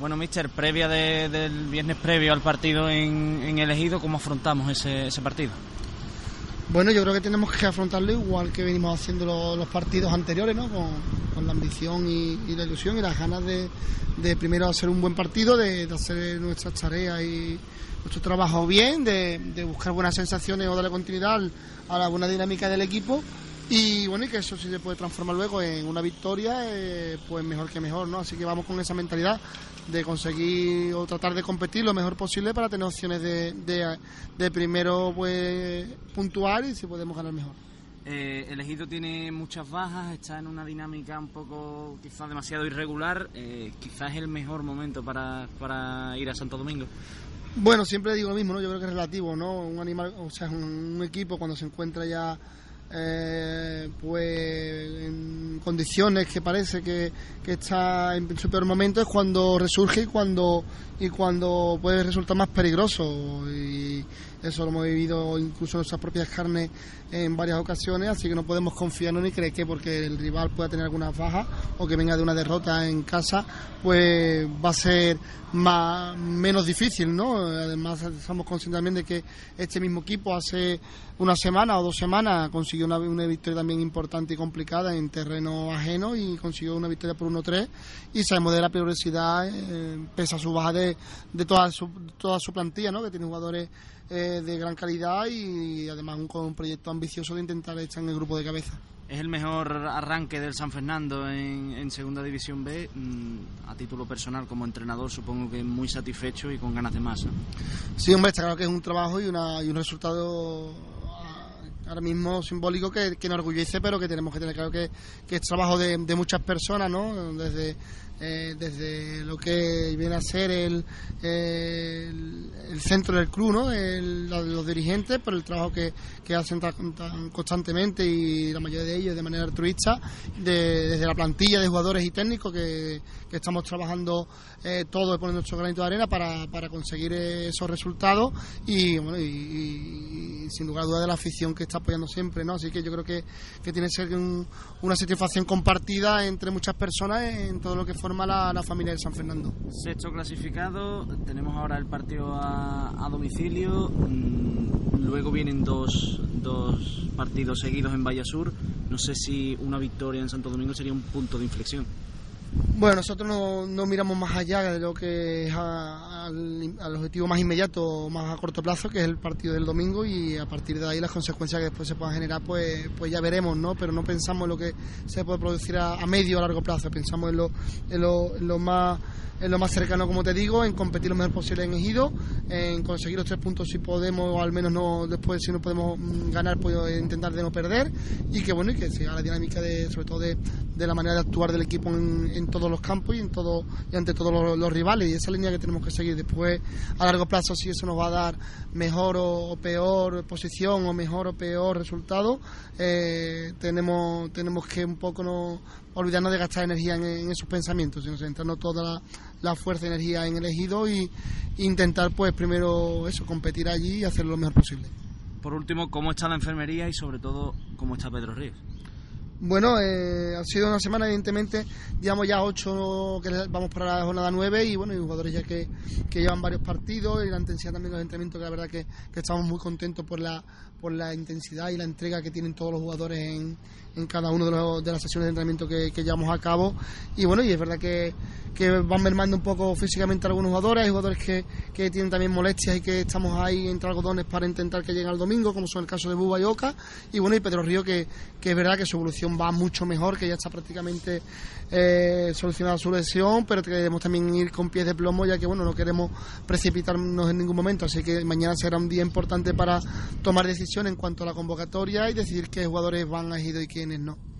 Bueno, mister, previa del viernes previo al partido en, Elegido, ¿cómo afrontamos ese, ese partido? Bueno, yo creo que tenemos que afrontarlo igual que venimos haciendo los, partidos anteriores, ¿no? Con, la ambición y, la ilusión y las ganas de, primero hacer un buen partido, de, hacer nuestras tareas y nuestro trabajo bien, de, buscar buenas sensaciones o darle continuidad a la buena dinámica del equipo y bueno, y que eso sí se puede transformar luego en una victoria, eh, pues mejor que mejor, ¿no? Así que vamos con esa mentalidad de conseguir o tratar de competir lo mejor posible para tener opciones de, de, primero pues puntuar y si podemos ganar mejor. Eh, el Ejido tiene muchas bajas, está en una dinámica un poco quizás demasiado irregular. Eh, quizás es el mejor momento para, para ir a Santo Domingo. Bueno, siempre digo lo mismo, ¿no? Yo creo que es relativo, ¿no? Un animal, o sea, un equipo cuando se encuentra ya eh, pues en condiciones que parece que, que, está en su peor momento es cuando resurge y cuando y cuando puede resultar más peligroso. Y eso lo hemos vivido incluso en nuestras propias carnes en varias ocasiones así que no podemos confiarnos ni creer que porque el rival pueda tener alguna baja o que venga de una derrota en casa pues va a ser más menos difícil no además estamos conscientes también de que este mismo equipo hace una semana o dos semanas consiguió una, una victoria también importante y complicada en terreno ajeno y consiguió una victoria por 1-3 y sabemos de la peligrosidad eh, pese a su baja de, de toda, su, toda su plantilla, ¿no? que tiene jugadores eh, de gran calidad y, además un, con un proyecto ambicioso de intentar estar en el grupo de cabeza. Es el mejor arranque del San Fernando en, en Segunda División B. Mm, a título personal, como entrenador, supongo que muy satisfecho y con ganas de más. Sí, hombre, está claro que es un trabajo y, una, y un resultado ahora mismo simbólico que, que enorgullece, pero que tenemos que tener claro que, que es trabajo de, de muchas personas, ¿no? Desde, eh, desde lo que viene a ser el, el, centro del club, ¿no? los dirigentes, por el trabajo que, que hacen tan, constantemente y la mayoría de ellos de manera altruista, desde la plantilla de jugadores y técnicos que, que estamos trabajando eh, todos poniendo nuestro granito de arena para, para conseguir esos resultados y, bueno, y, sin lugar a dudas de la afición que está apoyando siempre, ¿no? Así que yo creo que, que tiene que ser una satisfacción compartida entre muchas personas en todo lo que forma la, la familia de San Fernando. Sexto clasificado, tenemos ahora el partido a, a domicilio, mm, luego vienen dos, dos partidos seguidos en Vallasur. No sé si una victoria en Santo Domingo sería un punto de inflexión. Bueno, nosotros no, miramos más allá de lo que es al, objetivo más inmediato, más a corto plazo, que es el partido del domingo y a partir de ahí las consecuencias que después se puedan generar, pues, pues ya veremos, ¿no? Pero no pensamos en lo que se puede producir a, medio o a largo plazo, pensamos en lo, en lo, en lo más en lo más cercano, como te digo, en competir lo mejor posible en Ejido, en conseguir los tres puntos si podemos, o al menos no después si no podemos mm, ganar, pues intentar de no perder. Y que bueno, y que siga la dinámica de, sobre todo de, de la manera de actuar del equipo en, en, todos los campos y en todo y ante todos los, rivales. Y esa línea que tenemos que seguir después a largo plazo si eso nos va a dar mejor o, peor posición o mejor o peor resultado eh, tenemos tenemos que un poco no olvidarnos de gastar energía en, esos pensamientos, sino centrarnos toda la, fuerza y energía en el ejido y intentar pues primero eso, competir allí y hacerlo lo mejor posible. Por último, ¿cómo está la enfermería y sobre todo cómo está Pedro Ríos? Bueno, eh, ha sido una semana, evidentemente, digamos ya ocho, que vamos para la jornada nueve y bueno, y jugadores ya que, que llevan varios partidos y la intensidad también de los entrenamientos, que la verdad que, que estamos muy contentos por la, por la intensidad y la entrega que tienen todos los jugadores en, en cada una de, de, las sesiones de entrenamiento que, que, llevamos a cabo. Y bueno, y es verdad que, que, van mermando un poco físicamente algunos jugadores, hay jugadores que, que, tienen también molestias y que estamos ahí entre algodones para intentar que lleguen al domingo, como son el caso de Buba y Oca. Y bueno, y Pedro Río, que, que es verdad que su evolución va mucho mejor, que ya está prácticamente eh, solucionada su lesión, pero queremos también ir con pies de plomo, ya que bueno, no queremos precipitarnos en ningún momento. Así que mañana será un día importante para tomar decisiones en cuanto a la convocatoria y decidir qué jugadores van a ir y qué no.